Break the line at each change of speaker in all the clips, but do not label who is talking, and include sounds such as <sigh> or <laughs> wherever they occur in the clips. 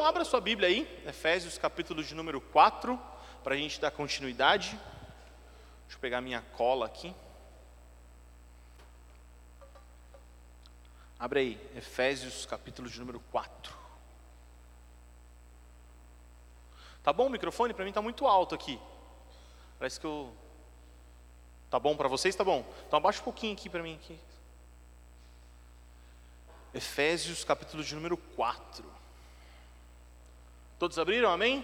Então, abra sua Bíblia aí, Efésios capítulo de número 4, para a gente dar continuidade. Deixa eu pegar minha cola aqui. Abre aí, Efésios capítulo de número 4. Tá bom o microfone? Para mim está muito alto aqui. Parece que eu. Tá bom para vocês? Tá bom. Então abaixa um pouquinho aqui para mim. Aqui. Efésios capítulo de número 4. Todos abriram? Amém?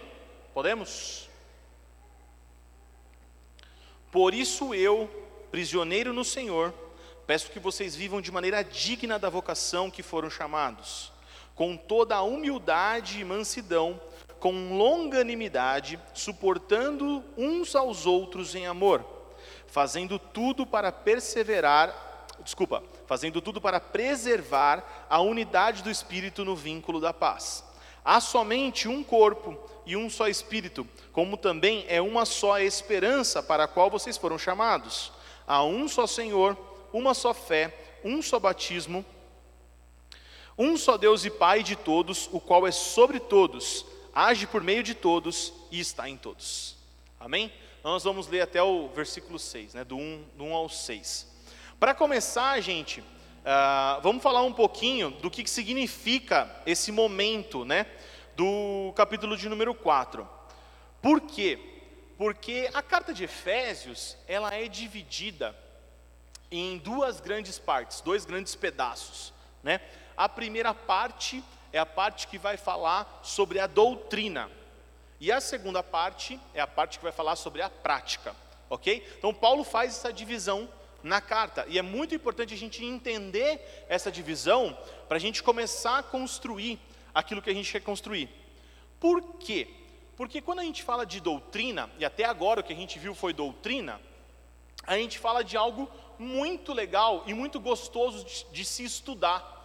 Podemos? Por isso eu, prisioneiro no Senhor, peço que vocês vivam de maneira digna da vocação que foram chamados, com toda a humildade e mansidão, com longanimidade, suportando uns aos outros em amor, fazendo tudo para perseverar, desculpa, fazendo tudo para preservar a unidade do espírito no vínculo da paz. Há somente um corpo e um só espírito, como também é uma só esperança para a qual vocês foram chamados. Há um só Senhor, uma só fé, um só batismo, um só Deus e Pai de todos, o qual é sobre todos age por meio de todos e está em todos. Amém? Nós vamos ler até o versículo 6, né, do 1, do 1 ao 6. Para começar, gente, uh, vamos falar um pouquinho do que, que significa esse momento né, do capítulo de número 4. Por quê? Porque a carta de Efésios ela é dividida em duas grandes partes, dois grandes pedaços. Né? A primeira parte é a parte que vai falar sobre a doutrina. E a segunda parte é a parte que vai falar sobre a prática, ok? Então, Paulo faz essa divisão na carta, e é muito importante a gente entender essa divisão para a gente começar a construir aquilo que a gente quer construir. Por quê? Porque quando a gente fala de doutrina, e até agora o que a gente viu foi doutrina, a gente fala de algo muito legal e muito gostoso de, de se estudar.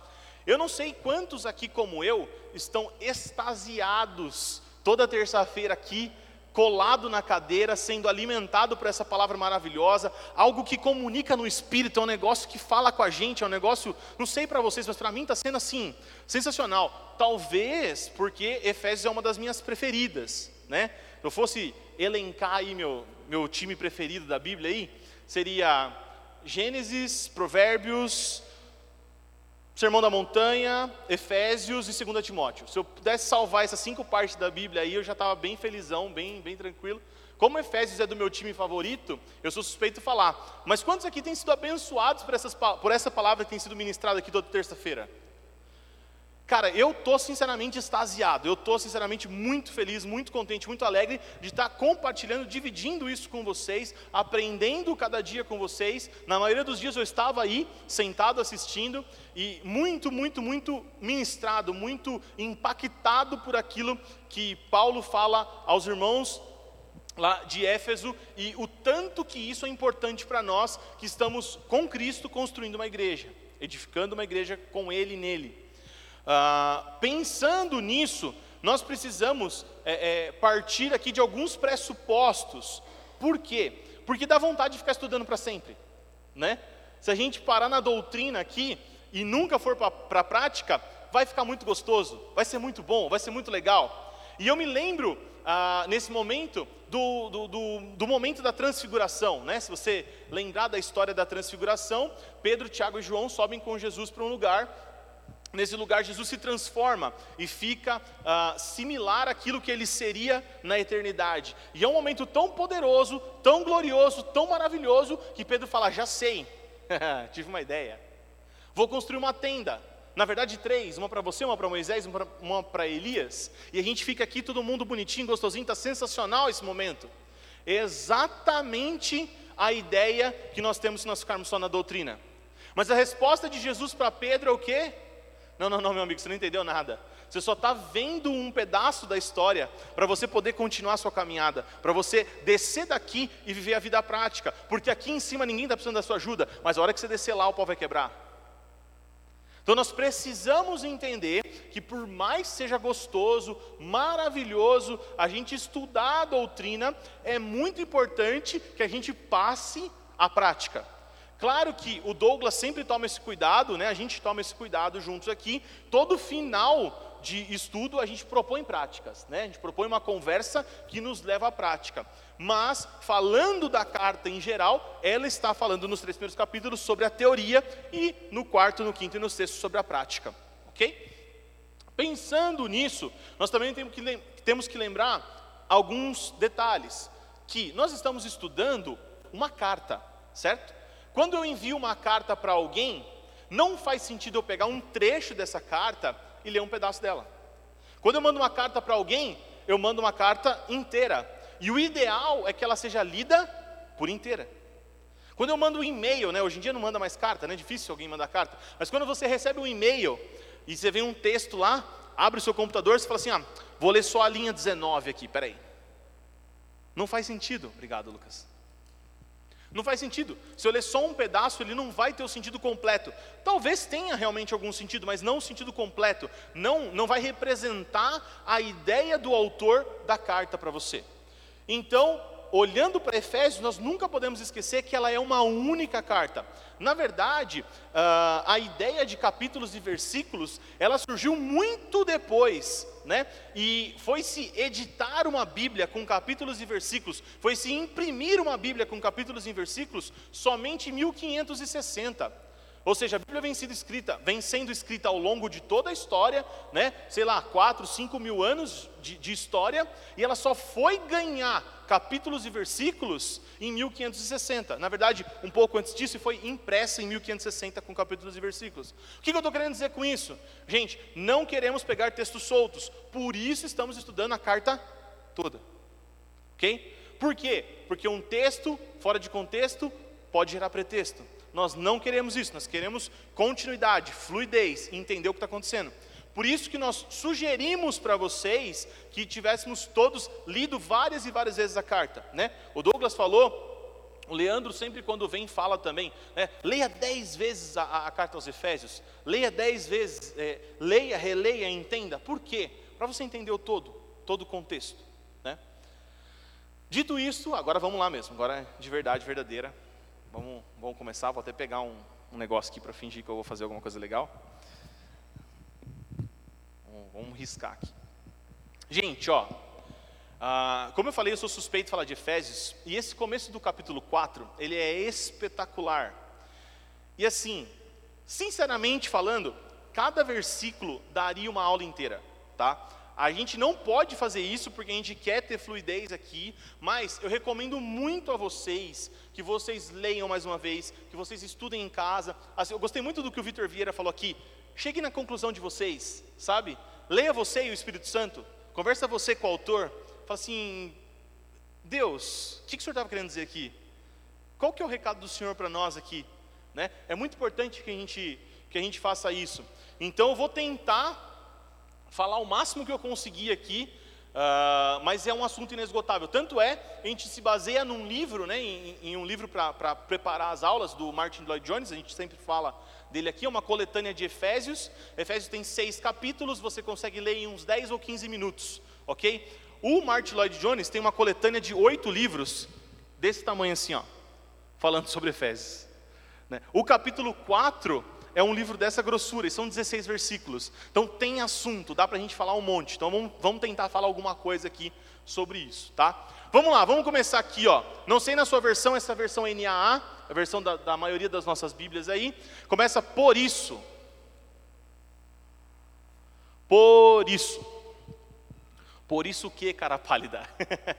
Eu não sei quantos aqui, como eu, estão extasiados toda terça-feira aqui, colado na cadeira, sendo alimentado por essa palavra maravilhosa, algo que comunica no espírito, é um negócio que fala com a gente, é um negócio, não sei para vocês, mas para mim está sendo assim, sensacional. Talvez porque Efésios é uma das minhas preferidas, né? Se eu fosse elencar aí meu, meu time preferido da Bíblia aí, seria Gênesis, Provérbios, Sermão da Montanha, Efésios e 2 Timóteo. Se eu pudesse salvar essas cinco partes da Bíblia aí, eu já estava bem felizão, bem, bem tranquilo. Como Efésios é do meu time favorito, eu sou suspeito de falar. Mas quantos aqui têm sido abençoados por, essas, por essa palavra que tem sido ministrada aqui toda terça-feira? Cara, eu estou sinceramente extasiado, eu estou sinceramente muito feliz, muito contente, muito alegre de estar tá compartilhando, dividindo isso com vocês, aprendendo cada dia com vocês. Na maioria dos dias eu estava aí, sentado assistindo, e muito, muito, muito ministrado, muito impactado por aquilo que Paulo fala aos irmãos lá de Éfeso e o tanto que isso é importante para nós que estamos com Cristo construindo uma igreja, edificando uma igreja com Ele nele. Ah, pensando nisso, nós precisamos é, é, partir aqui de alguns pressupostos. Por quê? Porque dá vontade de ficar estudando para sempre, né? Se a gente parar na doutrina aqui e nunca for para a prática, vai ficar muito gostoso, vai ser muito bom, vai ser muito legal. E eu me lembro ah, nesse momento do, do, do, do, momento da transfiguração, né? Se você lembrar da história da transfiguração, Pedro, Tiago e João sobem com Jesus para um lugar Nesse lugar, Jesus se transforma e fica uh, similar àquilo que ele seria na eternidade. E é um momento tão poderoso, tão glorioso, tão maravilhoso, que Pedro fala: Já sei, <laughs> tive uma ideia. Vou construir uma tenda. Na verdade, três: uma para você, uma para Moisés, uma para Elias. E a gente fica aqui, todo mundo bonitinho, gostosinho, está sensacional esse momento. É exatamente a ideia que nós temos se nós ficarmos só na doutrina. Mas a resposta de Jesus para Pedro é o quê? Não, não, não, meu amigo, você não entendeu nada. Você só está vendo um pedaço da história para você poder continuar a sua caminhada, para você descer daqui e viver a vida prática, porque aqui em cima ninguém está precisando da sua ajuda, mas a hora que você descer lá, o pau vai quebrar. Então nós precisamos entender que, por mais seja gostoso, maravilhoso, a gente estudar a doutrina, é muito importante que a gente passe a prática. Claro que o Douglas sempre toma esse cuidado, né? A gente toma esse cuidado juntos aqui. Todo final de estudo, a gente propõe práticas, né? a gente propõe uma conversa que nos leva à prática. Mas, falando da carta em geral, ela está falando nos três primeiros capítulos sobre a teoria e no quarto, no quinto e no sexto sobre a prática. Ok? Pensando nisso, nós também temos que, lembrar alguns detalhes. Que nós estamos estudando uma carta, certo? Quando eu envio uma carta para alguém, não faz sentido eu pegar um trecho dessa carta e ler um pedaço dela. Quando eu mando uma carta para alguém, eu mando uma carta inteira. E o ideal é que ela seja lida por inteira. Quando eu mando um e-mail, né, hoje em dia não manda mais carta, né, é difícil alguém mandar carta, mas quando você recebe um e-mail e você vê um texto lá, abre o seu computador, você fala assim: ah, vou ler só a linha 19 aqui, peraí. Não faz sentido. Obrigado, Lucas. Não faz sentido. Se eu ler só um pedaço, ele não vai ter o sentido completo. Talvez tenha realmente algum sentido, mas não o sentido completo. Não, não vai representar a ideia do autor da carta para você. Então, olhando para Efésios, nós nunca podemos esquecer que ela é uma única carta. Na verdade, uh, a ideia de capítulos e versículos, ela surgiu muito depois, né? E foi se editar uma Bíblia com capítulos e versículos, foi se imprimir uma Bíblia com capítulos e versículos somente em 1560. Ou seja, a Bíblia vem sendo escrita, vem sendo escrita ao longo de toda a história, né? sei lá, 4, 5 mil anos de, de história, e ela só foi ganhar capítulos e versículos em 1560. Na verdade, um pouco antes disso, foi impressa em 1560 com capítulos e versículos. O que, eu estou querendo dizer com isso? Gente, não queremos pegar textos soltos, por isso estamos estudando a carta toda. Ok? Por quê? Porque um texto fora de contexto pode gerar pretexto. Nós não queremos isso, nós queremos continuidade, fluidez, entender o que está acontecendo. Por isso que nós sugerimos para vocês que tivéssemos todos lido várias e várias vezes a carta. Né? O Douglas falou, o Leandro sempre quando vem fala também, né? leia dez vezes a, a, carta aos Efésios, leia dez vezes, é, leia, releia, entenda. Por quê? Para você entender o todo, todo o contexto. Né? Dito isso, agora vamos lá mesmo, agora é de verdade, verdadeira. Vamos, vamos começar, vou até pegar um, um negócio aqui para fingir que eu vou fazer alguma coisa legal. Vamos, riscar aqui. Gente, ó, ah, como eu falei, eu sou suspeito de falar de Efésios, e esse começo do capítulo 4, ele é espetacular. E assim, sinceramente falando, cada versículo daria uma aula inteira, tá? A gente não pode fazer isso porque a gente quer ter fluidez aqui, mas eu recomendo muito a vocês que vocês leiam mais uma vez, que vocês estudem em casa. Assim, eu gostei muito do que o Vitor Vieira falou aqui. Chegue na conclusão de vocês, sabe? Leia você e o Espírito Santo, conversa você com o autor, fala assim: Deus, o que, que o senhor estava querendo dizer aqui? Qual que é o recado do Senhor para nós aqui? Né? É muito importante que a gente que a gente faça isso. Então eu vou tentar falar o máximo que eu conseguir aqui, uh, mas é um assunto inesgotável. Tanto é, a gente se baseia num livro, né, em, em um livro para preparar as aulas do Martin Lloyd Jones, a gente sempre fala dele aqui, é uma coletânea de Efésios. Efésios tem seis capítulos, você consegue ler em uns 10 ou 15 minutos, ok? O Martin Lloyd Jones tem uma coletânea de oito livros, desse tamanho assim, ó, falando sobre Efésios. Né? O capítulo 4 é um livro dessa grossura, e são 16 versículos. Então tem assunto, dá para a gente falar um monte. Então vamos, vamos tentar falar alguma coisa aqui sobre isso, tá? Vamos lá, vamos começar aqui, ó. Não sei na sua versão, essa versão NAA, a versão da, da maioria das nossas Bíblias aí, começa por isso. Por isso. Por isso o que, cara pálida?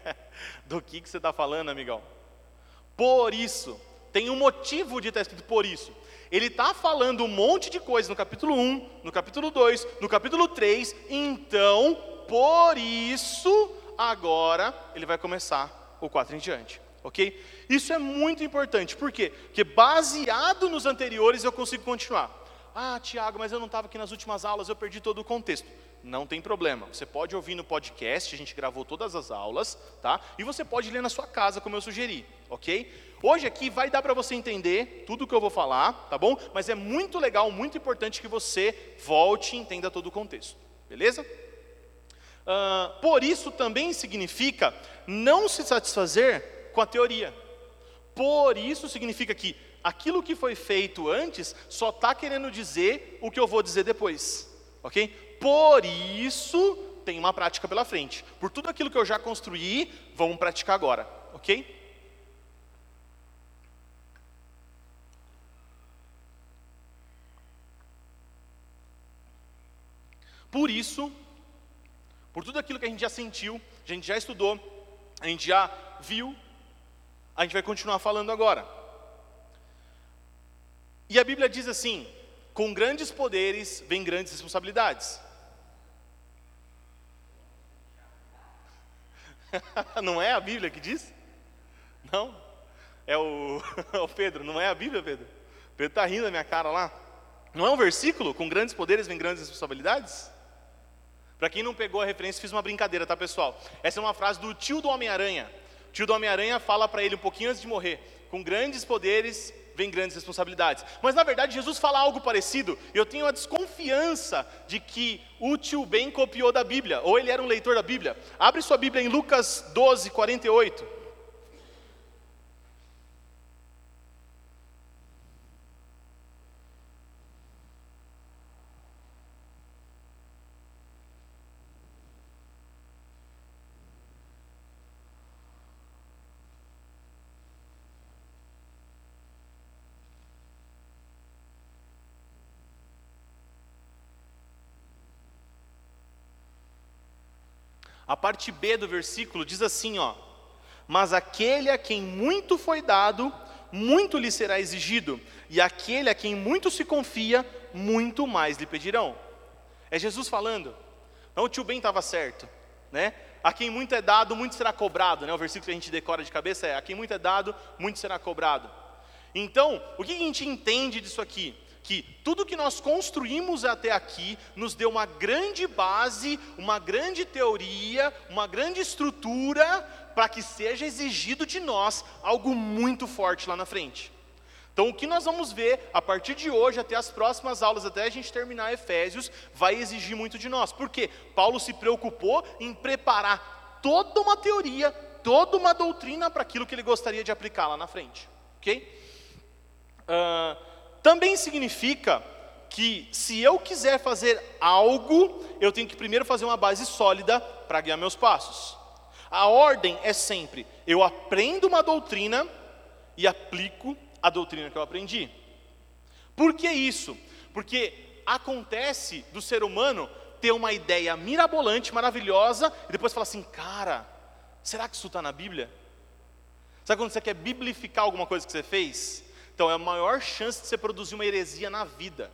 <laughs> Do que, que você está falando, amigão? Por isso. Tem um motivo de estar escrito por isso. Ele está falando um monte de coisa no capítulo 1, no capítulo 2, no capítulo 3. Então, por isso, agora ele vai começar o 4 em diante. Ok? Isso é muito importante. Por quê? Porque baseado nos anteriores eu consigo continuar. Ah, Tiago, mas eu não estava aqui nas últimas aulas, eu perdi todo o contexto. Não tem problema. Você pode ouvir no podcast, a gente gravou todas as aulas, tá? E você pode ler na sua casa, como eu sugeri, ok? Hoje aqui vai dar para você entender tudo o que eu vou falar, tá bom? Mas é muito legal, muito importante que você volte e entenda todo o contexto, beleza? Uh, por isso também significa não se satisfazer com a teoria. Por isso significa que aquilo que foi feito antes só está querendo dizer o que eu vou dizer depois, ok? por isso tem uma prática pela frente. Por tudo aquilo que eu já construí, vamos praticar agora, ok? Por isso, por tudo aquilo que a gente já sentiu, a gente já estudou, a gente já viu, a gente vai continuar falando agora. E a Bíblia diz assim: com grandes poderes vem grandes responsabilidades. <laughs> não é a Bíblia que diz? Não? É o, <laughs> o Pedro, não é a Bíblia, Pedro? Pedro está rindo da minha cara lá. Não é um versículo? Com grandes poderes vem grandes responsabilidades? Para quem não pegou a referência, fiz uma brincadeira, tá pessoal? Essa é uma frase do tio do Homem-Aranha. O tio do Homem-Aranha fala para ele um pouquinho antes de morrer: com grandes poderes vem grandes responsabilidades. Mas na verdade Jesus fala algo parecido. Eu tenho a desconfiança de que o tio Ben copiou da Bíblia, ou ele era um leitor da Bíblia. Abre sua Bíblia em Lucas 12, 48. A parte B do versículo diz assim, ó: Mas aquele a quem muito foi dado, muito lhe será exigido, e aquele a quem muito se confia, muito mais lhe pedirão. É Jesus falando. Então o tio Ben estava certo, né? A quem muito é dado, muito será cobrado, né? O versículo que a gente decora de cabeça é: a quem muito é dado, muito será cobrado. Então, o que a gente entende disso aqui? Que tudo que nós construímos até aqui nos deu uma grande base, uma grande teoria, uma grande estrutura para que seja exigido de nós algo muito forte lá na frente. Então, o que nós vamos ver a partir de hoje, até as próximas aulas, até a gente terminar Efésios, vai exigir muito de nós. Porque Paulo se preocupou em preparar toda uma teoria, toda uma doutrina para aquilo que ele gostaria de aplicar lá na frente. Ok? Uh, também significa que se eu quiser fazer algo, eu tenho que primeiro fazer uma base sólida para guiar meus passos. A ordem é sempre: eu aprendo uma doutrina e aplico a doutrina que eu aprendi. Por que isso? Porque acontece do ser humano ter uma ideia mirabolante, maravilhosa, e depois falar assim: cara, será que isso está na Bíblia? Sabe quando você quer biblificar alguma coisa que você fez? Então é a maior chance de você produzir uma heresia na vida.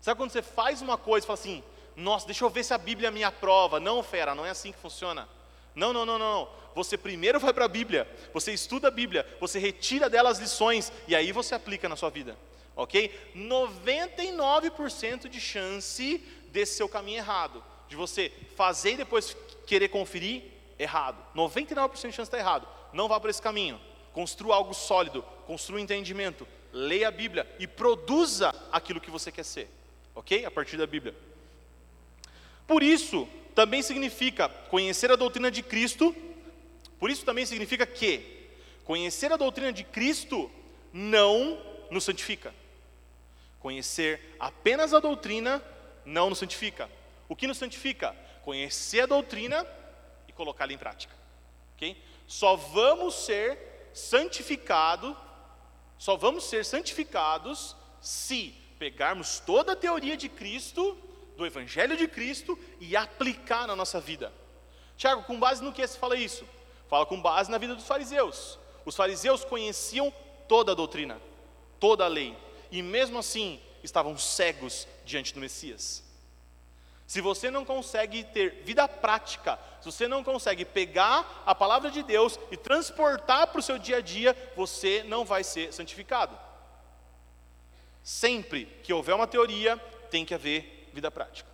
Sabe quando você faz uma coisa e fala assim, nossa, deixa eu ver se a Bíblia me aprova. Não, fera, não é assim que funciona. Não, não, não, não. Você primeiro vai para a Bíblia, você estuda a Bíblia, você retira dela as lições e aí você aplica na sua vida. Ok? 99% de chance desse seu caminho errado. De você fazer e depois querer conferir, errado. 99% de chance de estar errado. Não vá por esse caminho. Construa algo sólido, construa um entendimento, leia a Bíblia e produza aquilo que você quer ser, ok? A partir da Bíblia. Por isso, também significa conhecer a doutrina de Cristo, por isso também significa que conhecer a doutrina de Cristo não nos santifica. Conhecer apenas a doutrina não nos santifica. O que nos santifica? Conhecer a doutrina e colocá-la em prática. ok? Só vamos ser santificado, só vamos ser santificados se pegarmos toda a teoria de Cristo, do Evangelho de Cristo e aplicar na nossa vida. Tiago, com base no que se fala isso? Fala com base na vida dos fariseus. Os fariseus conheciam toda a doutrina, toda a lei, e mesmo assim estavam cegos diante do Messias. Se você não consegue ter vida prática, se você não consegue pegar a palavra de Deus e transportar para o seu dia a dia, você não vai ser santificado. Sempre que houver uma teoria, tem que haver vida prática.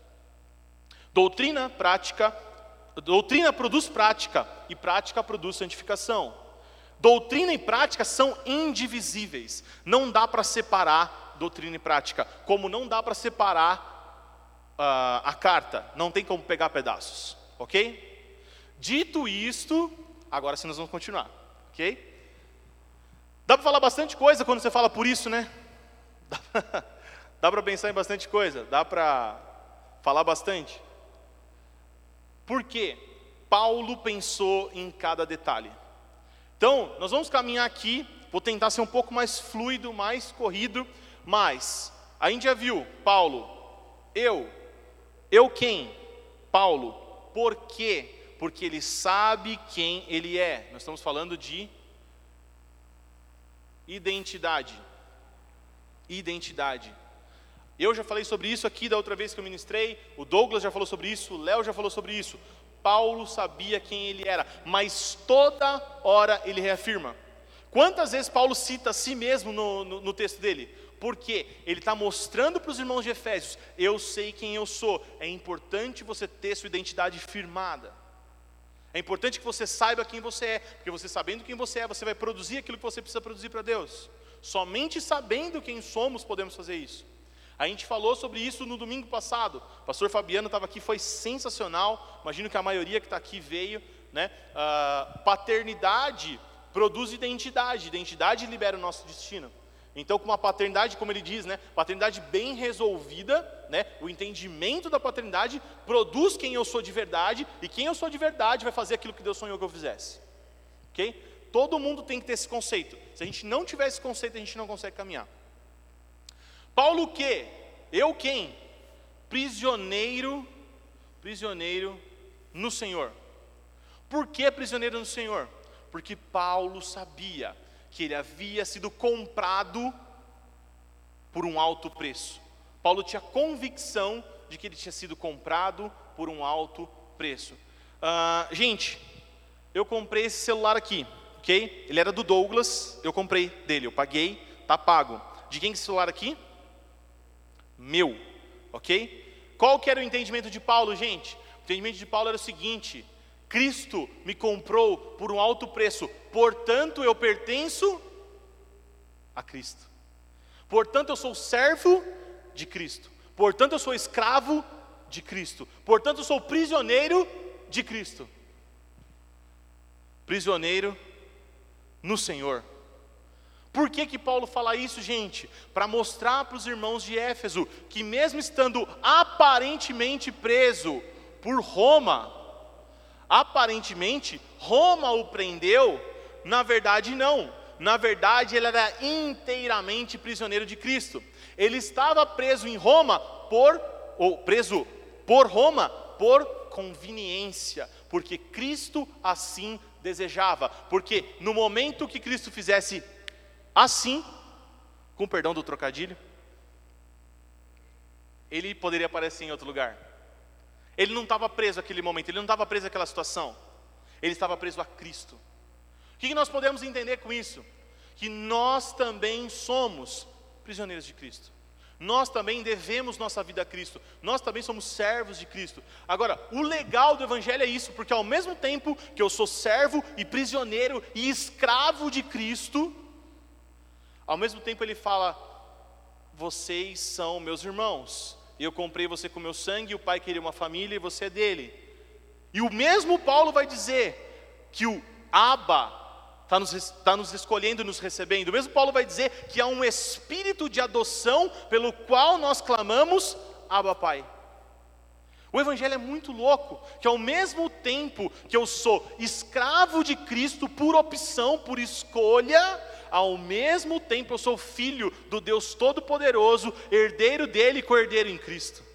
Doutrina prática, doutrina produz prática e prática produz santificação. Doutrina e prática são indivisíveis. Não dá para separar doutrina e prática, como não dá para separar uh, a carta, não tem como pegar pedaços, ok? Dito isto, agora sim nós vamos continuar, ok? Dá para falar bastante coisa quando você fala por isso, né? <laughs> Dá, para pensar em bastante coisa, dá para falar bastante. Por quê? Paulo pensou em cada detalhe. Então, nós vamos caminhar aqui, vou tentar ser um pouco mais fluido, mais corrido, mas a gente já viu, Paulo, eu, eu quem? Paulo, por quê? Porque ele sabe quem ele é. Nós estamos falando de identidade. Identidade. Eu já falei sobre isso aqui da outra vez que eu ministrei, o Douglas já falou sobre isso, o Léo já falou sobre isso. Paulo sabia quem ele era, mas toda hora ele reafirma. Quantas vezes Paulo cita a si mesmo no, no, no texto dele? Porque ele está mostrando para os irmãos de Efésios: eu sei quem eu sou. É importante você ter sua identidade firmada. É importante que você saiba quem você é, porque você sabendo quem você é, você vai produzir aquilo que você precisa produzir para Deus. Somente sabendo quem somos podemos fazer isso. A gente falou sobre isso no domingo passado. O pastor Fabiano estava aqui, foi sensacional. Imagino que a maioria que está aqui veio. Né? Uh, paternidade produz identidade, identidade libera o nosso destino. Então, com uma paternidade, como ele diz, né, paternidade bem resolvida, né, o entendimento da paternidade produz quem eu sou de verdade, e quem eu sou de verdade vai fazer aquilo que Deus sonhou que eu fizesse. Ok? Todo mundo tem que ter esse conceito. Se a gente não tiver esse conceito, a gente não consegue caminhar. Paulo quê? Eu quem? Prisioneiro, prisioneiro no Senhor. Por que prisioneiro no Senhor? Porque Paulo sabia que ele havia sido comprado por um alto preço. Paulo tinha convicção de que ele tinha sido comprado por um alto preço. Uh, gente, eu comprei esse celular aqui, ok? Ele era do Douglas, eu comprei dele, eu paguei, tá pago. De quem é esse celular aqui? meu, ok? Qual que era o entendimento de Paulo, gente? O entendimento de Paulo era o seguinte: Cristo me comprou por um alto preço, portanto eu pertenço a Cristo. Portanto eu sou servo de Cristo. Portanto eu sou escravo de Cristo. Portanto eu sou prisioneiro de Cristo. Prisioneiro no Senhor. Por que, que Paulo fala isso, gente? Para mostrar para os irmãos de Éfeso que, mesmo estando aparentemente preso por Roma, aparentemente Roma o prendeu, na verdade não. Na verdade, ele era inteiramente prisioneiro de Cristo. Ele estava preso em Roma por, ou preso por Roma por conveniência, porque Cristo assim desejava. Porque no momento que Cristo fizesse Assim, com perdão do trocadilho, ele poderia aparecer em outro lugar. Ele não estava preso àquele momento, ele não estava preso àquela situação. Ele estava preso a Cristo. O que nós podemos entender com isso? Que nós também somos prisioneiros de Cristo. Nós também devemos nossa vida a Cristo. Nós também somos servos de Cristo. Agora, o legal do Evangelho é isso, porque ao mesmo tempo que eu sou servo e prisioneiro e escravo de Cristo, ao mesmo tempo ele fala: Vocês são meus irmãos. Eu comprei você com meu sangue, o pai queria uma família e você é dele. E o mesmo Paulo vai dizer que o Abba está nos, tá nos escolhendo e nos recebendo. O mesmo Paulo vai dizer que há um espírito de adoção pelo qual nós clamamos, Abba Pai. O Evangelho é muito louco, que ao mesmo tempo que eu sou escravo de Cristo por opção, por escolha, ao mesmo tempo eu sou filho do Deus Todo-Poderoso, herdeiro dele e co-herdeiro em Cristo.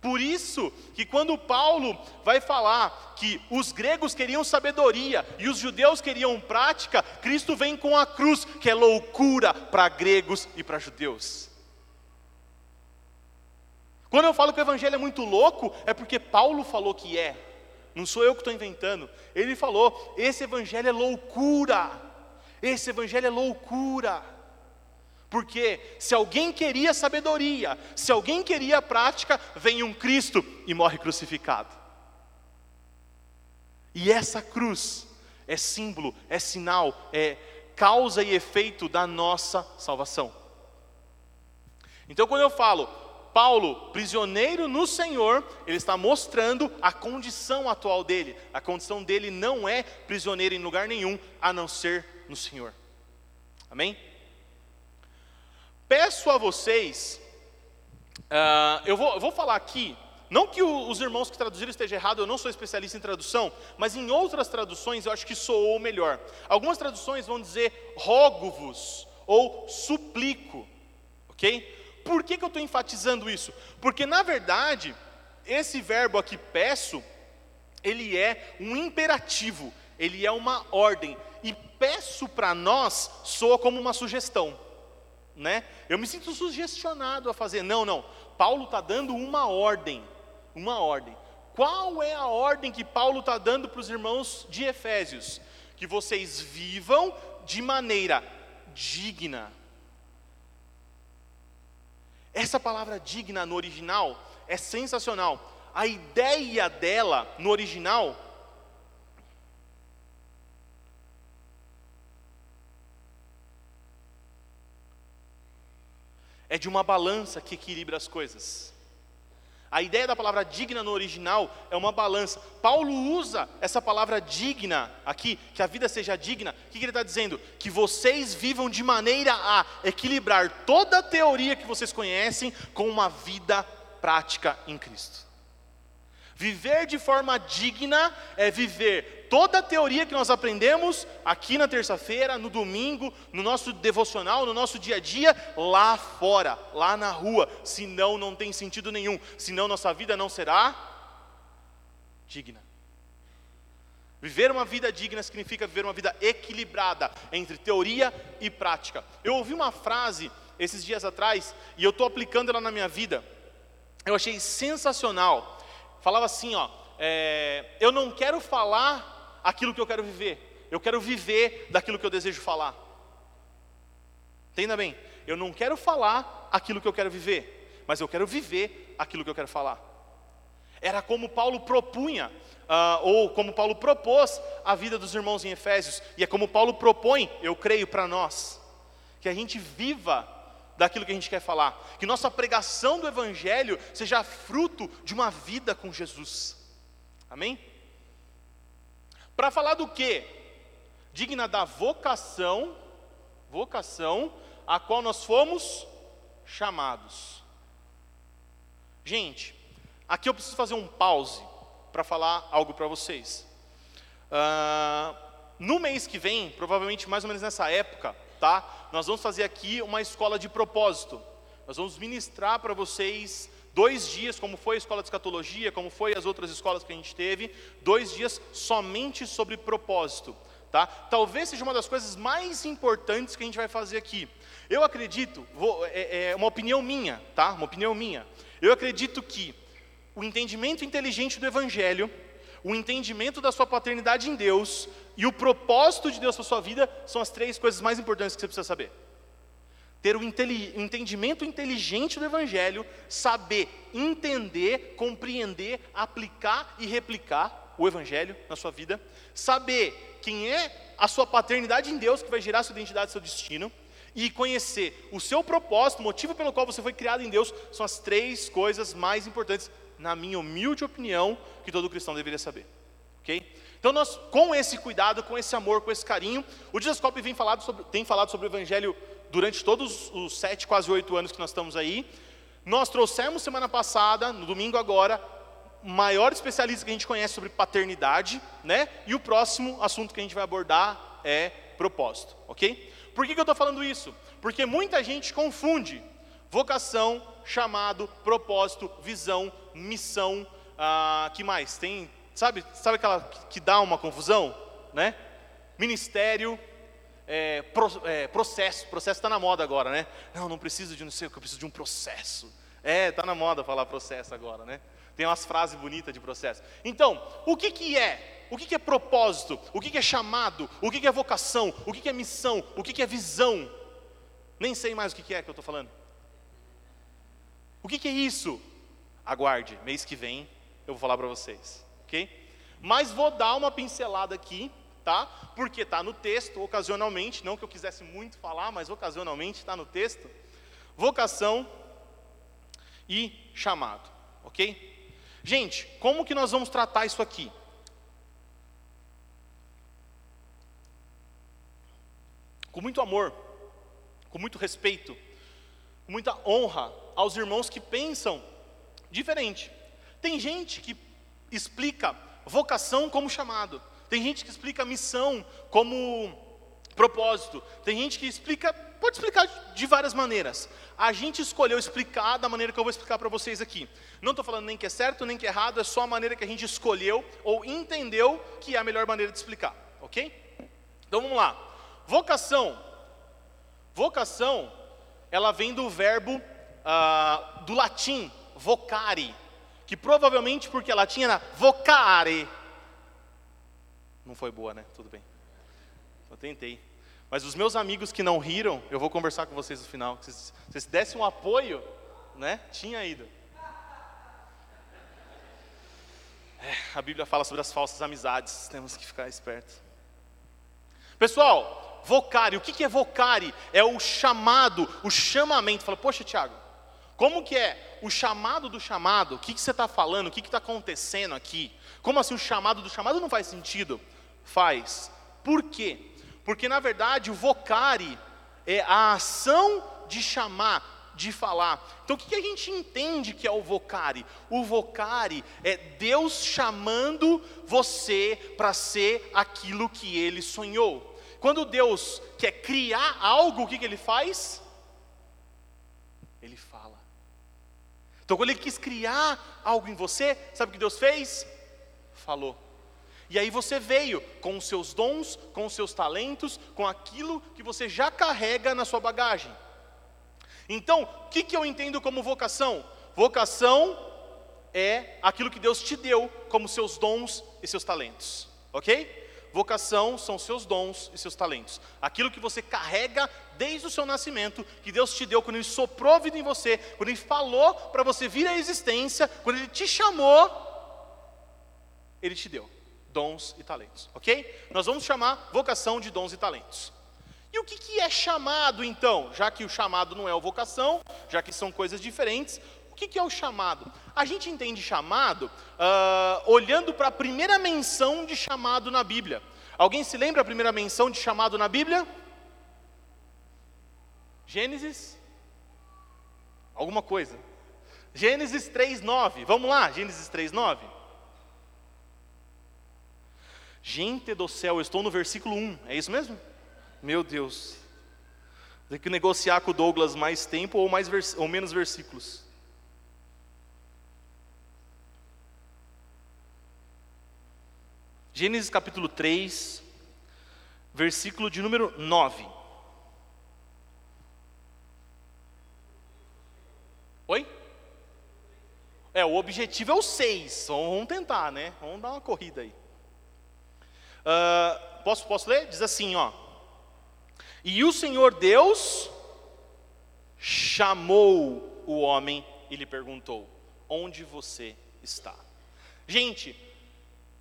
Por isso que quando Paulo vai falar que os gregos queriam sabedoria e os judeus queriam prática, Cristo vem com a cruz, que é loucura para gregos e para judeus. Quando eu falo que o evangelho é muito louco, é porque Paulo falou que é. Não sou eu que estou inventando. Ele falou: esse evangelho é loucura. Esse evangelho é loucura. Porque se alguém queria sabedoria, se alguém queria prática, vem um Cristo e morre crucificado. E essa cruz é símbolo, é sinal, é causa e efeito da nossa salvação. Então, quando eu falo, Paulo, prisioneiro no Senhor, ele está mostrando a condição atual dele. A condição dele não é prisioneiro em lugar nenhum, a não ser no Senhor. Amém? Peço a vocês Uh, eu, vou, eu vou falar aqui, não que o, os irmãos que traduziram esteja errado, eu não sou especialista em tradução, mas em outras traduções eu acho que soou melhor. Algumas traduções vão dizer rogo-vos ou suplico, ok? Por que, que eu estou enfatizando isso? Porque na verdade, esse verbo aqui, peço, ele é um imperativo, ele é uma ordem. E peço para nós soa como uma sugestão né? Eu me sinto sugestionado a fazer. Não, não. Paulo está dando uma ordem, uma ordem. Qual é a ordem que Paulo está dando para os irmãos de Efésios? Que vocês vivam de maneira digna. Essa palavra digna no original é sensacional. A ideia dela no original é de uma balança que equilibra as coisas. A ideia da palavra digna no original é uma balança. Paulo usa essa palavra digna aqui, que a vida seja digna. O que ele está dizendo? Que vocês vivam de maneira a equilibrar toda a teoria que vocês conhecem com uma vida prática em Cristo. Viver de forma digna é viver toda a teoria que nós aprendemos aqui na terça-feira, no domingo, no nosso devocional, no nosso dia a dia, lá fora, lá na rua. Senão não tem sentido nenhum. Senão nossa vida não será digna. Viver uma vida digna significa viver uma vida equilibrada entre teoria e prática. Eu ouvi uma frase esses dias atrás e eu estou aplicando ela na minha vida. Eu achei sensacional falava assim: ó, é, eu não quero falar aquilo que eu quero viver, eu quero viver daquilo que eu desejo falar. Entenda bem, eu não quero falar aquilo que eu quero viver, mas eu quero viver aquilo que eu quero falar. Era como Paulo propunha, uh, ou como Paulo propôs a vida dos irmãos em Efésios, e é como Paulo propõe, eu creio, para nós, que a gente viva daquilo que a gente quer falar. Que nossa pregação do Evangelho seja fruto de uma vida com Jesus. Amém? Para falar do que? Digna da vocação, vocação a qual nós fomos chamados. Gente, aqui eu preciso fazer um pause para falar algo para vocês. Uh, no mês que vem, provavelmente mais ou menos nessa época, tá? Nós vamos fazer aqui uma escola de propósito. Nós vamos ministrar para vocês dois dias, como foi a escola de escatologia, como foi as outras escolas que a gente teve, dois dias somente sobre propósito. Tá? Talvez seja uma das coisas mais importantes que a gente vai fazer aqui. Eu acredito, vou, é, é uma opinião minha, tá? Uma opinião minha. Eu acredito que o entendimento inteligente do Evangelho o entendimento da sua paternidade em Deus e o propósito de Deus para sua vida são as três coisas mais importantes que você precisa saber. Ter o entendimento inteligente do Evangelho, saber entender, compreender, aplicar e replicar o Evangelho na sua vida, saber quem é a sua paternidade em Deus, que vai gerar sua identidade, seu destino, e conhecer o seu propósito, o motivo pelo qual você foi criado em Deus, são as três coisas mais importantes na minha humilde opinião, que todo cristão deveria saber. Ok? Então, nós, com esse cuidado, com esse amor, com esse carinho, o Disascope vem falado sobre, tem falado sobre o Evangelho durante todos os sete, quase oito anos que nós estamos aí. Nós trouxemos semana passada, no domingo agora, maior especialista que a gente conhece sobre paternidade, né? E o próximo assunto que a gente vai abordar é propósito, ok? Por que, que eu estou falando isso? Porque muita gente confunde vocação, chamado, propósito, visão, missão, ah, que mais? Tem, sabe, sabe aquela que dá uma confusão, né? Ministério, é, pro, é, processo, processo está na moda agora, né? Não, não preciso de não sei o que, eu preciso de um processo. É, está na moda falar processo agora, né? Tem umas frases bonitas de processo. Então, o que, que é? O que, que é propósito? O que, que é chamado? O que, que é vocação? O que, que é missão? O que, que é visão? Nem sei mais o que, que é que eu estou falando. O que, que é isso? Aguarde, mês que vem eu vou falar para vocês, ok? Mas vou dar uma pincelada aqui, tá? Porque está no texto, ocasionalmente, não que eu quisesse muito falar, mas ocasionalmente está no texto. Vocação e chamado, ok? Gente, como que nós vamos tratar isso aqui? Com muito amor, com muito respeito, muita honra aos irmãos que pensam diferente. Tem gente que explica vocação como chamado, tem gente que explica missão como propósito, tem gente que explica, pode explicar de várias maneiras. A gente escolheu explicar da maneira que eu vou explicar para vocês aqui. Não estou falando nem que é certo nem que é errado, é só a maneira que a gente escolheu ou entendeu que é a melhor maneira de explicar, ok? Então vamos lá. Vocação. Vocação, ela vem do verbo uh, do latim, vocare, que provavelmente porque latim era vocare. Não foi boa, né? Tudo bem. Eu tentei. Mas os meus amigos que não riram, eu vou conversar com vocês no final. Se vocês dessem um apoio, né? Tinha ido. É, a Bíblia fala sobre as falsas amizades, temos que ficar espertos. Pessoal, vocare, o que é vocare? É o chamado, o chamamento. Fala, poxa, Tiago, como que é o chamado do chamado? O que, que você está falando? O que está acontecendo aqui? Como assim o chamado do chamado não faz sentido? Faz. Por quê? Porque na verdade o vocare é a ação de chamar, de falar. Então o que a gente entende que é o vocare? O vocare é Deus chamando você para ser aquilo que ele sonhou. Quando Deus quer criar algo, o que, que ele faz? Ele fala. Então, quando ele quis criar algo em você, sabe o que Deus fez? Falou. E aí você veio com os seus dons, com os seus talentos, com aquilo que você já carrega na sua bagagem. Então, o que, que eu entendo como vocação? Vocação é aquilo que Deus te deu como seus dons e seus talentos, ok? Vocação são seus dons e seus talentos. Aquilo que você carrega desde o seu nascimento, que Deus te deu quando Ele soprou vida em você, quando Ele falou para você vir à existência, quando Ele te chamou, Ele te deu dons e talentos, ok? Nós vamos chamar vocação de dons e talentos. E o que, que é chamado então? Já que o chamado não é o vocação, já que são coisas diferentes, que, que é o chamado? A gente entende chamado uh, olhando para a primeira menção de chamado na Bíblia. Alguém se lembra a primeira menção de chamado na Bíblia? Gênesis? Alguma coisa. Gênesis 3:9. Vamos lá, Gênesis 3:9. Gente do céu, eu estou no versículo 1. É isso mesmo? Meu Deus. Tem que negociar com o Douglas mais tempo ou mais ou menos versículos. Gênesis capítulo 3, versículo de número 9. Oi? É, o objetivo é o 6. Vamos tentar, né? Vamos dar uma corrida aí. Uh, posso, posso ler? Diz assim, ó. E o Senhor Deus chamou o homem e lhe perguntou: Onde você está? Gente,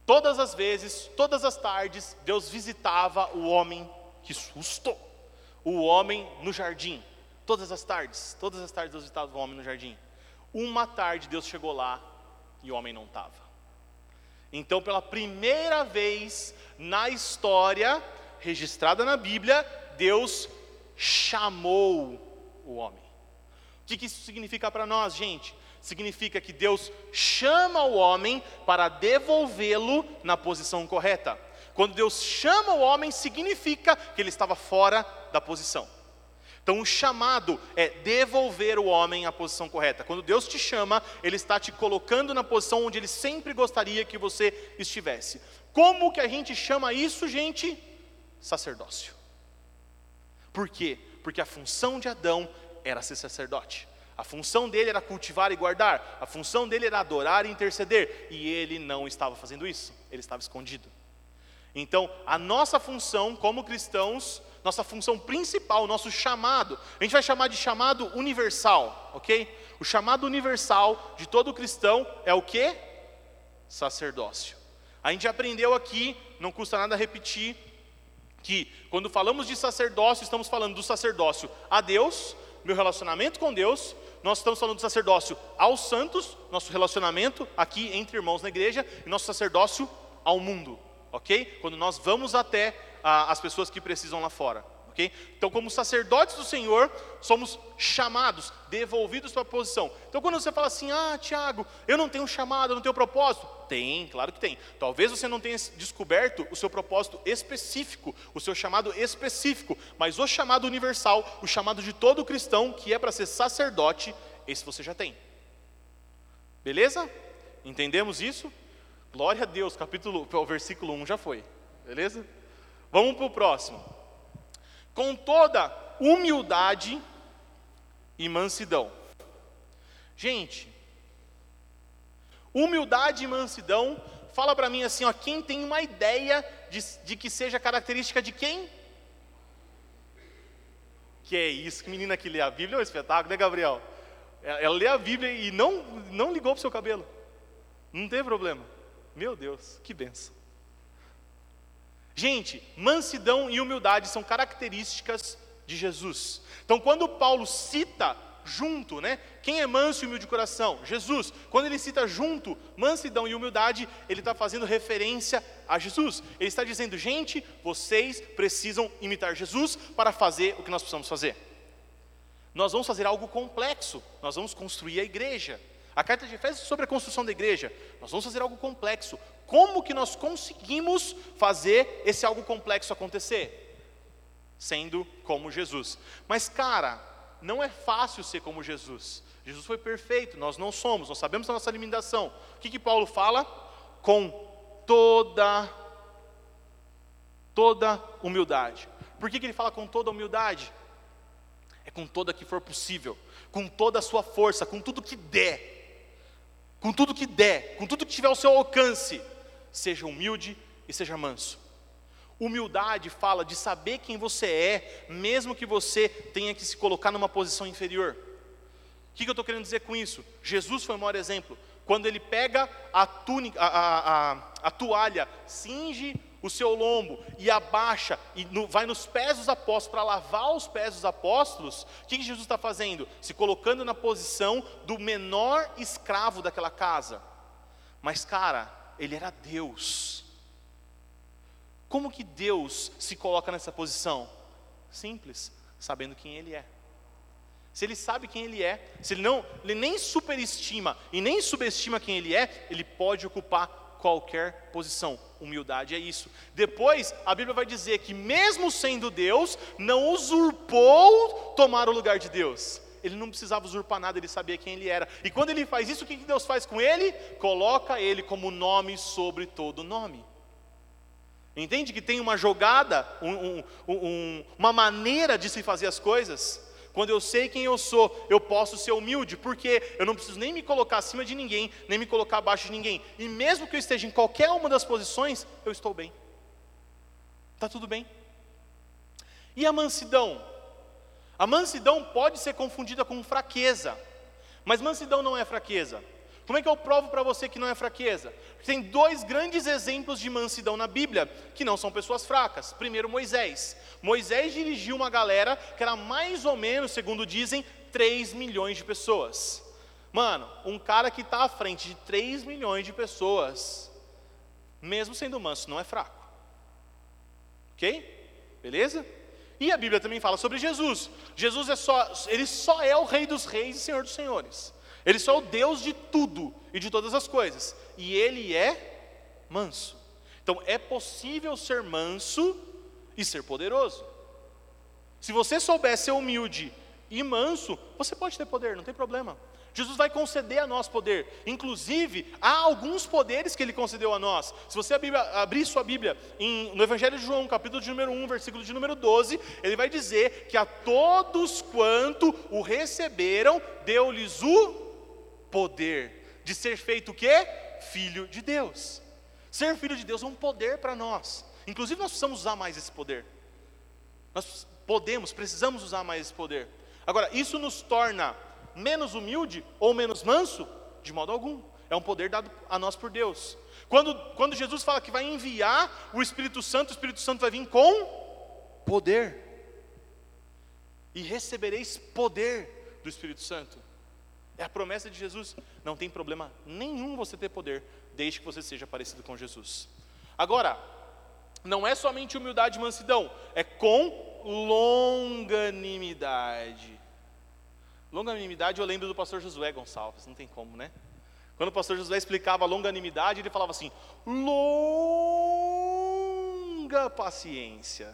Todas as vezes, todas as tardes, Deus visitava o homem, que susto, o homem no jardim. Todas as tardes, todas as tardes Deus visitava o homem no jardim. Uma tarde Deus chegou lá e o homem não estava. Então, pela primeira vez na história registrada na Bíblia, Deus chamou o homem. O que isso significa para nós, gente? Significa que Deus chama o homem para devolvê-lo na posição correta. Quando Deus chama o homem, significa que ele estava fora da posição. Então, o chamado é devolver o homem à posição correta. Quando Deus te chama, Ele está te colocando na posição onde Ele sempre gostaria que você estivesse. Como que a gente chama isso, gente? Sacerdócio. Por quê? Porque a função de Adão era ser sacerdote. A função dele era cultivar e guardar, a função dele era adorar e interceder, e ele não estava fazendo isso, ele estava escondido. Então, a nossa função como cristãos, nossa função principal, nosso chamado, a gente vai chamar de chamado universal, ok? O chamado universal de todo cristão é o que? Sacerdócio. A gente aprendeu aqui, não custa nada repetir, que quando falamos de sacerdócio, estamos falando do sacerdócio a Deus, meu relacionamento com Deus, nós estamos falando do sacerdócio aos santos, nosso relacionamento aqui entre irmãos na igreja, e nosso sacerdócio ao mundo, ok? Quando nós vamos até ah, as pessoas que precisam lá fora, ok? Então, como sacerdotes do Senhor, somos chamados, devolvidos para a posição. Então, quando você fala assim, ah, Tiago, eu não tenho chamado, eu não tenho propósito. Tem, claro que tem. Talvez você não tenha descoberto o seu propósito específico, o seu chamado específico, mas o chamado universal, o chamado de todo cristão, que é para ser sacerdote, esse você já tem. Beleza? Entendemos isso? Glória a Deus, capítulo, o versículo 1 já foi. Beleza? Vamos para o próximo. Com toda humildade e mansidão. Gente, humildade e mansidão, fala para mim assim, ó, quem tem uma ideia de, de que seja característica de quem? Que é isso, que menina que lê a Bíblia é um espetáculo, né, Gabriel? Ela, ela lê a Bíblia e não, não ligou para o seu cabelo. Não tem problema. Meu Deus, que benção. Gente, mansidão e humildade são características de Jesus. Então, quando Paulo cita junto, né? Quem é manso e humilde de coração? Jesus. Quando ele cita junto mansidão e humildade, ele está fazendo referência a Jesus. Ele está dizendo, gente, vocês precisam imitar Jesus para fazer o que nós precisamos fazer. Nós vamos fazer algo complexo, nós vamos construir a igreja. A carta de Efésios é sobre a construção da igreja. Nós vamos fazer algo complexo. Como que nós conseguimos fazer esse algo complexo acontecer? Sendo como Jesus. Mas, cara, não é fácil ser como Jesus. Jesus foi perfeito, nós não somos, nós sabemos da nossa limitação. O que, que Paulo fala? Com toda, toda humildade. Por que, que ele fala com toda humildade? É com toda que for possível, com toda a sua força, com tudo que der. Com tudo que der, com tudo que tiver ao seu alcance seja humilde e seja manso. Humildade fala de saber quem você é, mesmo que você tenha que se colocar numa posição inferior. O que, que eu estou querendo dizer com isso? Jesus foi o maior exemplo. Quando ele pega a, túnica, a, a, a, toalha, cinge o seu lombo e abaixa e no, vai nos pés dos apóstolos para lavar os pés dos apóstolos, o que, que Jesus está fazendo? Se colocando na posição do menor escravo daquela casa. Mas, cara, ele era Deus. Como que Deus se coloca nessa posição? Simples, sabendo quem Ele é. Se ele sabe quem ele é, se ele não, ele nem superestima e nem subestima quem ele é, ele pode ocupar qualquer posição. Humildade é isso. Depois, a Bíblia vai dizer que mesmo sendo Deus, não usurpou tomar o lugar de Deus ele não precisava usurpar nada, ele sabia quem ele era. E quando ele faz isso, o que Deus faz com ele? Coloca ele como nome sobre todo nome. Entende que tem uma jogada, um, um, um, uma maneira de se fazer as coisas? Quando eu sei quem eu sou, eu posso ser humilde, porque eu não preciso nem me colocar acima de ninguém, nem me colocar abaixo de ninguém. E mesmo que eu esteja em qualquer uma das posições, eu estou bem. Está tudo bem. E a mansidão? A mansidão pode ser confundida com fraqueza, mas mansidão não é fraqueza. Como é que eu provo para você que não é fraqueza? Tem dois grandes exemplos de mansidão na Bíblia, que não são pessoas fracas. Primeiro, Moisés. Moisés dirigiu uma galera que era mais ou menos, segundo dizem, 3 milhões de pessoas. Mano, um cara que está à frente de 3 milhões de pessoas, mesmo sendo manso, não é fraco. Ok? Beleza? E a Bíblia também fala sobre Jesus. Jesus é só, ele só é o Rei dos Reis e Senhor dos Senhores. Ele só é o Deus de tudo e de todas as coisas. E ele é manso. Então é possível ser manso e ser poderoso. Se você souber ser humilde e manso, você pode ter poder, não tem problema. Jesus vai conceder a nós poder. Inclusive, há alguns poderes que ele concedeu a nós. Se você abrir sua Bíblia em, no Evangelho de João, capítulo de número 1, versículo de número 12, ele vai dizer que a todos quanto o receberam, deu-lhes o poder de ser feito o quê? Filho de Deus. Ser filho de Deus é um poder para nós. Inclusive, nós precisamos usar mais esse poder. Nós podemos, precisamos usar mais esse poder. Agora, isso nos torna menos humilde ou menos manso? De modo algum. É um poder dado a nós por Deus. Quando, quando Jesus fala que vai enviar o Espírito Santo, o Espírito Santo vai vir com poder. E recebereis poder do Espírito Santo. É a promessa de Jesus. Não tem problema nenhum você ter poder, desde que você seja parecido com Jesus. Agora, não é somente humildade e mansidão, é com longanimidade. Longanimidade eu lembro do pastor Josué Gonçalves, não tem como, né? Quando o pastor Josué explicava longanimidade, ele falava assim: longa paciência.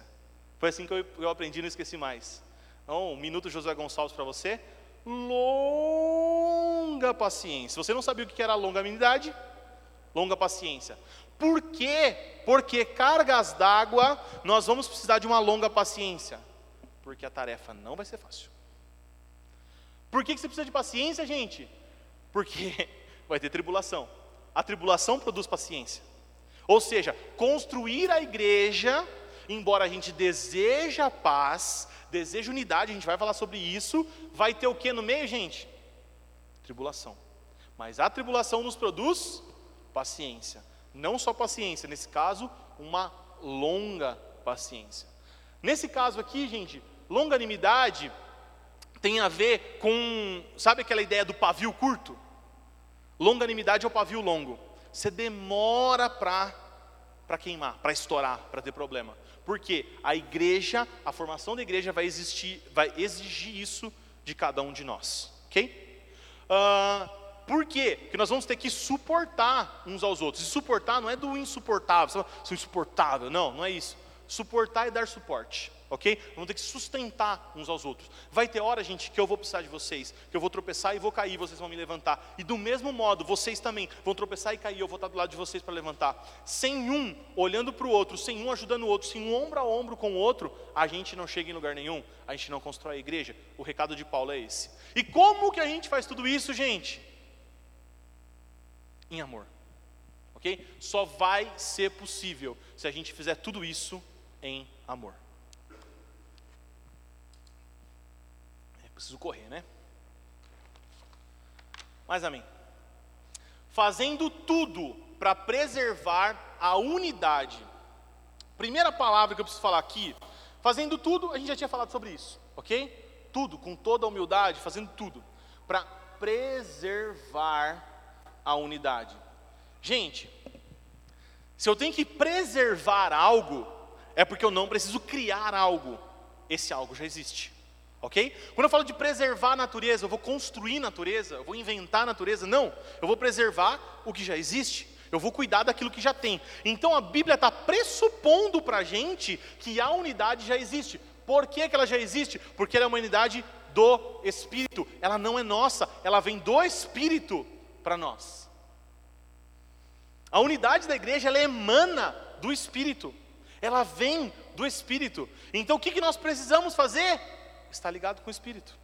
Foi assim que eu, eu aprendi, não esqueci mais. Então, um minuto Josué Gonçalves para você. Longa paciência. Você não sabia o que era longanimidade? Longa paciência. Por quê? Porque cargas d'água, nós vamos precisar de uma longa paciência. Porque a tarefa não vai ser fácil. Por que, que você precisa de paciência, gente? Porque <laughs> vai ter tribulação. A tribulação produz paciência. Ou seja, construir a igreja, embora a gente deseja paz, deseja unidade, a gente vai falar sobre isso, vai ter o que no meio, gente? Tribulação. Mas a tribulação nos produz paciência. Não só paciência, nesse caso, uma longa paciência. Nesse caso aqui, gente, longanimidade tem a ver com, sabe aquela ideia do pavio curto? Longanimidade é o pavio longo. Você demora para para queimar, para estourar, para ter problema. Porque a igreja, a formação da igreja vai existir, vai exigir isso de cada um de nós, ok? Uh, por quê? Porque nós vamos ter que suportar uns aos outros. E suportar não é do insuportável, sou insuportável, não, não é isso. Suportar e dar suporte, ok? Vamos ter que sustentar uns aos outros. Vai ter hora, gente, que eu vou precisar de vocês, que eu vou tropeçar e vou cair, vocês vão me levantar. E do mesmo modo, vocês também vão tropeçar e cair, eu vou estar do lado de vocês para levantar. Sem um olhando para o outro, sem um ajudando o outro, sem um ombro a ombro com o outro, a gente não chega em lugar nenhum, a gente não constrói a igreja. O recado de Paulo é esse. E como que a gente faz tudo isso, gente? em amor. Ok? Só vai ser possível se a gente fizer tudo isso em amor. É preciso correr, né? Mas amém. Fazendo tudo para preservar a unidade. Primeira palavra que eu preciso falar aqui, fazendo tudo, a gente já tinha falado sobre isso, ok? Tudo, com toda a humildade, fazendo tudo, para preservar a unidade. Gente, se eu tenho que preservar algo, é porque eu não preciso criar algo. Esse algo já existe. Ok? Quando eu falo de preservar a natureza, eu vou construir natureza, eu vou inventar natureza. Não, eu vou preservar o que já existe. Eu vou cuidar daquilo que já tem. Então a Bíblia está pressupondo para a gente que a unidade já existe. Por que, que ela já existe? Porque ela é uma unidade do Espírito. Ela não é nossa, ela vem do Espírito para nós. A unidade da igreja ela emana do Espírito, ela vem do Espírito. Então o que, que nós precisamos fazer? Estar ligado com o Espírito,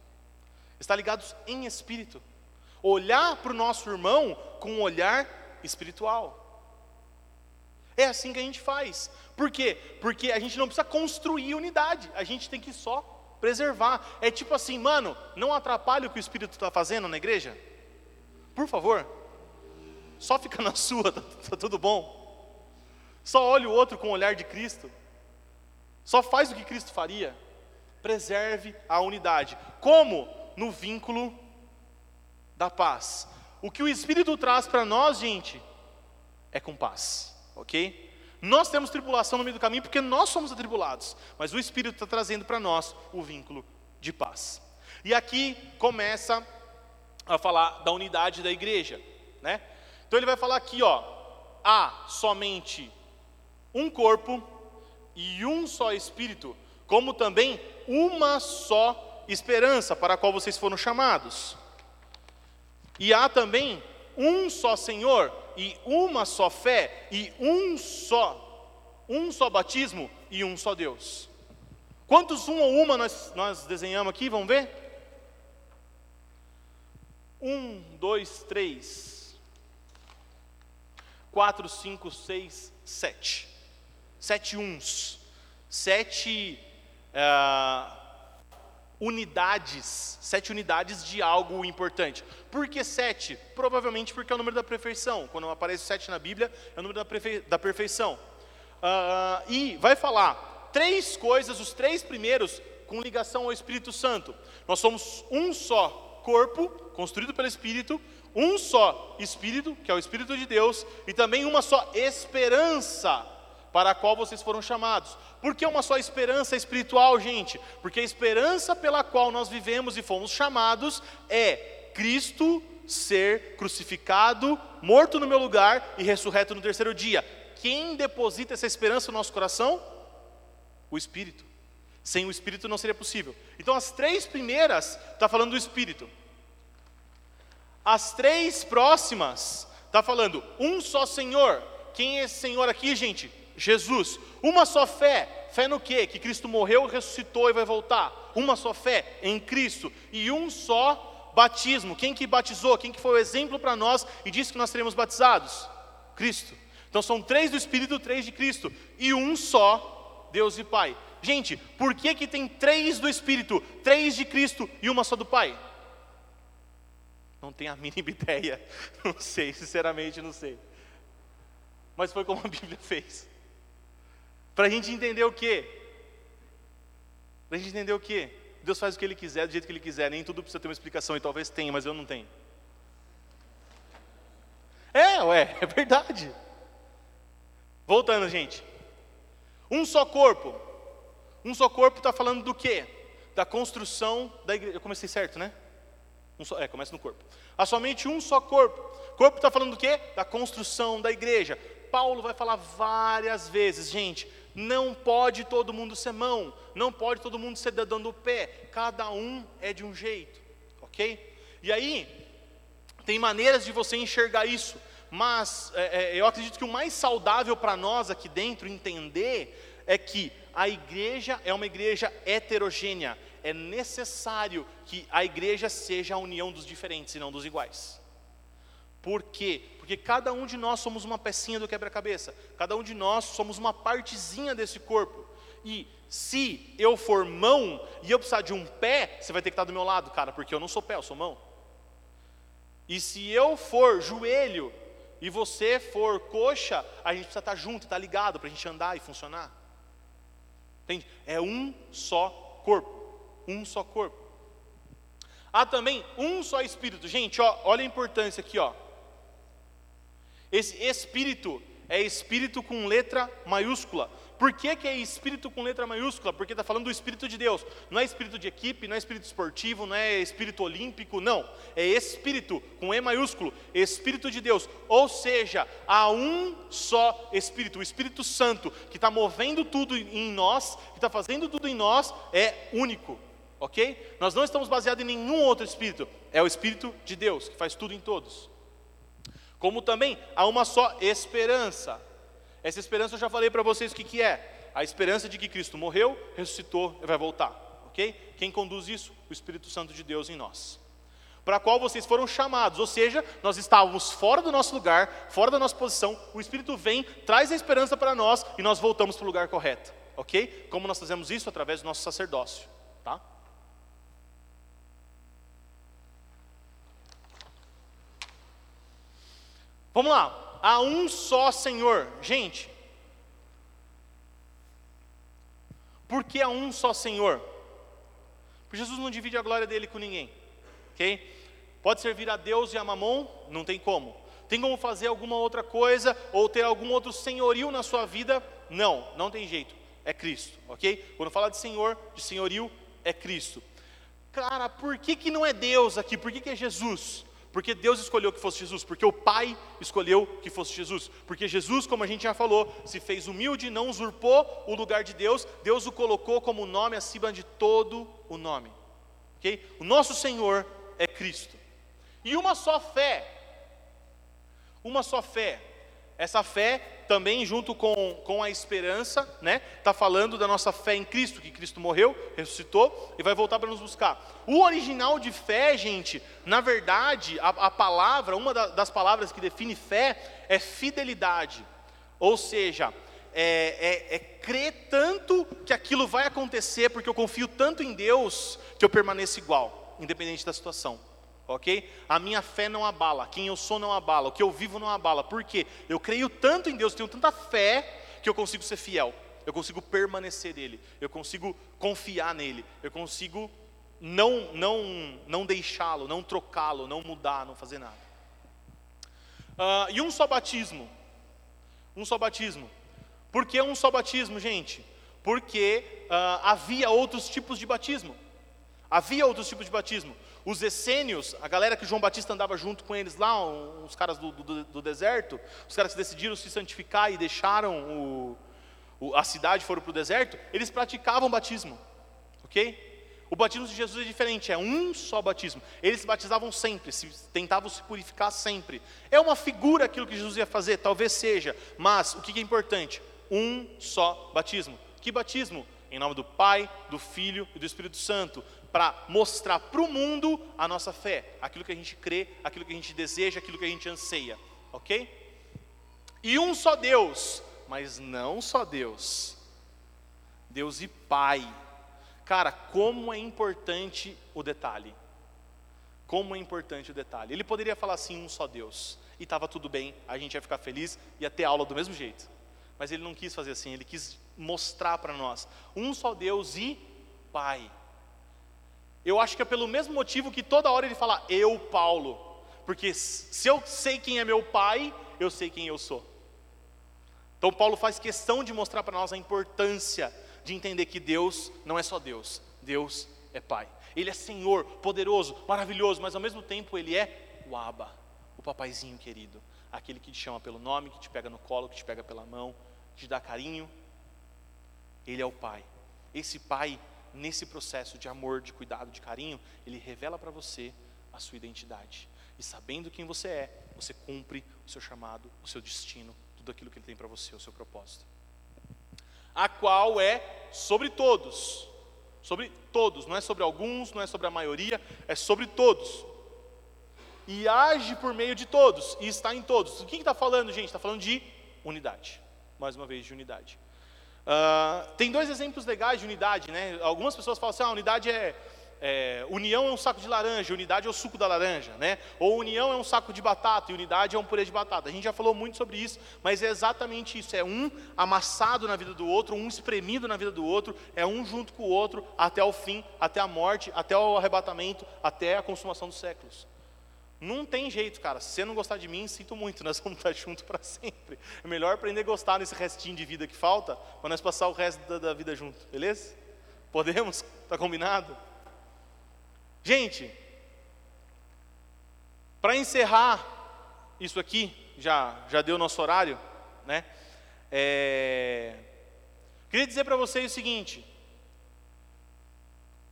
estar ligados em Espírito, olhar para o nosso irmão com um olhar espiritual. É assim que a gente faz. Por quê? Porque a gente não precisa construir unidade, a gente tem que só preservar. É tipo assim, mano, não atrapalhe o que o Espírito está fazendo na igreja. Por favor, só fica <laughs> na sua, tá, tá tudo bom. Só olhe o outro com o olhar de Cristo. Só faz o que Cristo faria. Preserve a unidade. Como? No vínculo da paz. O que o Espírito traz para nós, gente, é com paz, ok? Nós temos tribulação no meio do caminho porque nós somos atribulados, mas o Espírito está trazendo para nós o vínculo de paz. E aqui começa a falar da unidade da igreja, né? Então ele vai falar aqui, ó, há somente um corpo e um só espírito, como também uma só esperança para a qual vocês foram chamados. E há também um só Senhor e uma só fé e um só um só batismo e um só Deus. Quantos um ou uma nós, nós desenhamos aqui? Vamos ver? Um, dois, três, quatro, cinco, seis, sete. Sete uns. Sete uh, unidades. Sete unidades de algo importante. Por que sete? Provavelmente porque é o número da perfeição. Quando aparece sete na Bíblia, é o número da, da perfeição. Uh, e vai falar três coisas, os três primeiros, com ligação ao Espírito Santo. Nós somos um só corpo, construído pelo Espírito, um só Espírito, que é o Espírito de Deus, e também uma só esperança para a qual vocês foram chamados. Por que uma só esperança espiritual, gente? Porque a esperança pela qual nós vivemos e fomos chamados é Cristo ser crucificado, morto no meu lugar e ressurreto no terceiro dia. Quem deposita essa esperança no nosso coração? O Espírito. Sem o Espírito não seria possível. Então, as três primeiras está falando do Espírito. As três próximas está falando um só Senhor. Quem é esse Senhor aqui, gente? Jesus. Uma só fé. Fé no quê? Que Cristo morreu, ressuscitou e vai voltar. Uma só fé em Cristo. E um só batismo. Quem que batizou? Quem que foi o exemplo para nós e disse que nós seremos batizados? Cristo. Então são três do Espírito, três de Cristo. E um só Deus e Pai. Gente, por que, que tem três do Espírito, três de Cristo e uma só do Pai? Não tenho a mínima <laughs> ideia. Não sei, sinceramente não sei. Mas foi como a Bíblia fez. Para a gente entender o quê? Para a gente entender o quê? Deus faz o que Ele quiser, do jeito que Ele quiser. Nem tudo precisa ter uma explicação, e talvez tenha, mas eu não tenho. É, ué, <laughs> é verdade. Voltando, gente. Um só corpo. Um só corpo está falando do quê? Da construção da igreja. Eu comecei certo, né? Um só, é, começa no corpo. Há somente um só corpo. Corpo está falando do quê? Da construção da igreja. Paulo vai falar várias vezes, gente, não pode todo mundo ser mão, não pode todo mundo ser dedão do pé, cada um é de um jeito, ok? E aí, tem maneiras de você enxergar isso, mas é, é, eu acredito que o mais saudável para nós aqui dentro entender é que a igreja é uma igreja heterogênea, é necessário que a igreja seja a união dos diferentes e não dos iguais. Por quê? Porque cada um de nós somos uma pecinha do quebra-cabeça, cada um de nós somos uma partezinha desse corpo. E se eu for mão e eu precisar de um pé, você vai ter que estar do meu lado, cara, porque eu não sou pé, eu sou mão. E se eu for joelho e você for coxa, a gente precisa estar junto, estar ligado para a gente andar e funcionar. Entende? É um só corpo, um só corpo. Há também um só espírito. Gente, ó, olha a importância aqui, ó. Esse espírito é espírito com letra maiúscula. Por que, que é espírito com letra maiúscula? Porque está falando do espírito de Deus. Não é espírito de equipe, não é espírito esportivo, não é espírito olímpico, não. É espírito com E maiúsculo, espírito de Deus. Ou seja, há um só espírito, o Espírito Santo, que está movendo tudo em nós, que está fazendo tudo em nós, é único. Ok? Nós não estamos baseados em nenhum outro espírito. É o Espírito de Deus, que faz tudo em todos. Como também há uma só esperança. Essa esperança eu já falei para vocês o que, que é. A esperança de que Cristo morreu, ressuscitou e vai voltar. Ok? Quem conduz isso? O Espírito Santo de Deus em nós. Para qual vocês foram chamados, ou seja, nós estávamos fora do nosso lugar, fora da nossa posição, o Espírito vem, traz a esperança para nós e nós voltamos para o lugar correto. Ok? Como nós fazemos isso? Através do nosso sacerdócio. Tá? Vamos lá. Há um só Senhor. Gente, por que há um só Senhor? Porque Jesus não divide a glória dele com ninguém. Ok? Pode servir a Deus e a Mamon? Não tem como. Tem como fazer alguma outra coisa ou ter algum outro senhorio na sua vida? Não, não tem jeito. É Cristo, ok? Quando fala de Senhor, de senhorio, é Cristo. Cara, por que, que não é Deus aqui? Por que, que é Jesus? Porque Deus escolheu que fosse Jesus, porque o Pai escolheu que fosse Jesus. Porque Jesus, como a gente já falou, se fez humilde, não usurpou o lugar de Deus, Deus o colocou como nome acima de todo o nome. Okay? O nosso Senhor é Cristo. E uma só fé, uma só fé, essa fé também junto com, com a esperança, né? Está falando da nossa fé em Cristo, que Cristo morreu, ressuscitou e vai voltar para nos buscar. O original de fé, gente, na verdade, a, a palavra, uma da, das palavras que define fé é fidelidade. Ou seja, é, é, é crer tanto que aquilo vai acontecer, porque eu confio tanto em Deus que eu permaneço igual, independente da situação ok? A minha fé não abala, quem eu sou não abala, o que eu vivo não abala, por quê? Eu creio tanto em Deus, tenho tanta fé, que eu consigo ser fiel, eu consigo permanecer nele, eu consigo confiar nele, eu consigo não, não, não deixá-lo, não trocá-lo, não mudar, não fazer nada. Uh, e um só batismo, um só batismo. Por que um só batismo, gente? Porque uh, havia outros tipos de batismo. Havia outros tipos de batismo. Os essênios, a galera que João Batista andava junto com eles lá, os caras do, do, do deserto, os caras que decidiram se santificar e deixaram o, o, a cidade, foram para o deserto, eles praticavam batismo, ok? O batismo de Jesus é diferente, é um só batismo. Eles se batizavam sempre, se, tentavam se purificar sempre. É uma figura aquilo que Jesus ia fazer, talvez seja, mas o que é importante? Um só batismo. Que batismo? Em nome do Pai, do Filho e do Espírito Santo, para mostrar para o mundo a nossa fé, aquilo que a gente crê, aquilo que a gente deseja, aquilo que a gente anseia, ok? E um só Deus, mas não só Deus, Deus e Pai Cara, como é importante o detalhe. Como é importante o detalhe. Ele poderia falar assim, um só Deus, e estava tudo bem, a gente ia ficar feliz, ia ter aula do mesmo jeito. Mas ele não quis fazer assim, ele quis mostrar para nós, um só Deus e Pai. Eu acho que é pelo mesmo motivo que toda hora ele fala, eu, Paulo. Porque se eu sei quem é meu pai, eu sei quem eu sou. Então Paulo faz questão de mostrar para nós a importância de entender que Deus não é só Deus, Deus é Pai. Ele é Senhor, poderoso, maravilhoso, mas ao mesmo tempo Ele é o Abba, o papaizinho querido, aquele que te chama pelo nome, que te pega no colo, que te pega pela mão, te dá carinho. Ele é o Pai. Esse Pai, nesse processo de amor, de cuidado, de carinho, Ele revela para você a sua identidade. E sabendo quem você é, você cumpre o seu chamado, o seu destino, tudo aquilo que Ele tem para você, o seu propósito a qual é sobre todos. Sobre todos, não é sobre alguns, não é sobre a maioria, é sobre todos. E age por meio de todos, e está em todos. O que está falando, gente? Está falando de unidade. Mais uma vez, de unidade. Uh, tem dois exemplos legais de unidade, né? Algumas pessoas falam assim: ah, a unidade é é, união é um saco de laranja, unidade é o suco da laranja, né? Ou união é um saco de batata e unidade é um purê de batata. A gente já falou muito sobre isso, mas é exatamente isso: é um amassado na vida do outro, um espremido na vida do outro, é um junto com o outro até o fim, até a morte, até o arrebatamento, até a consumação dos séculos. Não tem jeito, cara. Se você não gostar de mim, sinto muito, nós vamos estar juntos para sempre. É melhor aprender a gostar nesse restinho de vida que falta, para nós passar o resto da, da vida junto, beleza? Podemos? Está combinado? Gente, para encerrar isso aqui, já, já deu nosso horário, né? É, queria dizer para vocês o seguinte: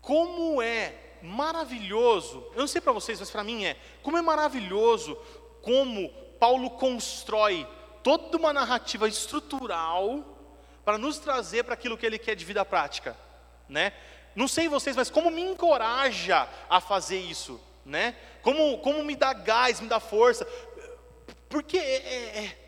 como é maravilhoso, eu não sei para vocês, mas para mim é, como é maravilhoso como Paulo constrói toda uma narrativa estrutural para nos trazer para aquilo que ele quer de vida prática, né? Não sei vocês, mas como me encoraja a fazer isso, né? Como, como me dá gás, me dá força. Porque é, é, é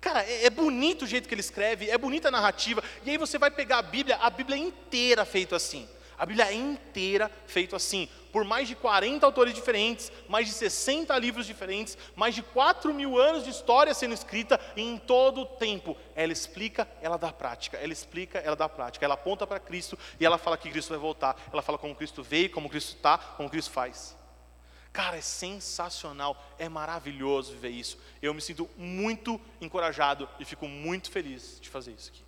cara, é, é bonito o jeito que ele escreve, é bonita a narrativa. E aí você vai pegar a Bíblia, a Bíblia é inteira feita assim. A Bíblia é inteira feita assim, por mais de 40 autores diferentes, mais de 60 livros diferentes, mais de 4 mil anos de história sendo escrita, e em todo o tempo ela explica, ela dá prática, ela explica, ela dá prática, ela aponta para Cristo e ela fala que Cristo vai voltar, ela fala como Cristo veio, como Cristo está, como Cristo faz. Cara, é sensacional, é maravilhoso ver isso. Eu me sinto muito encorajado e fico muito feliz de fazer isso aqui.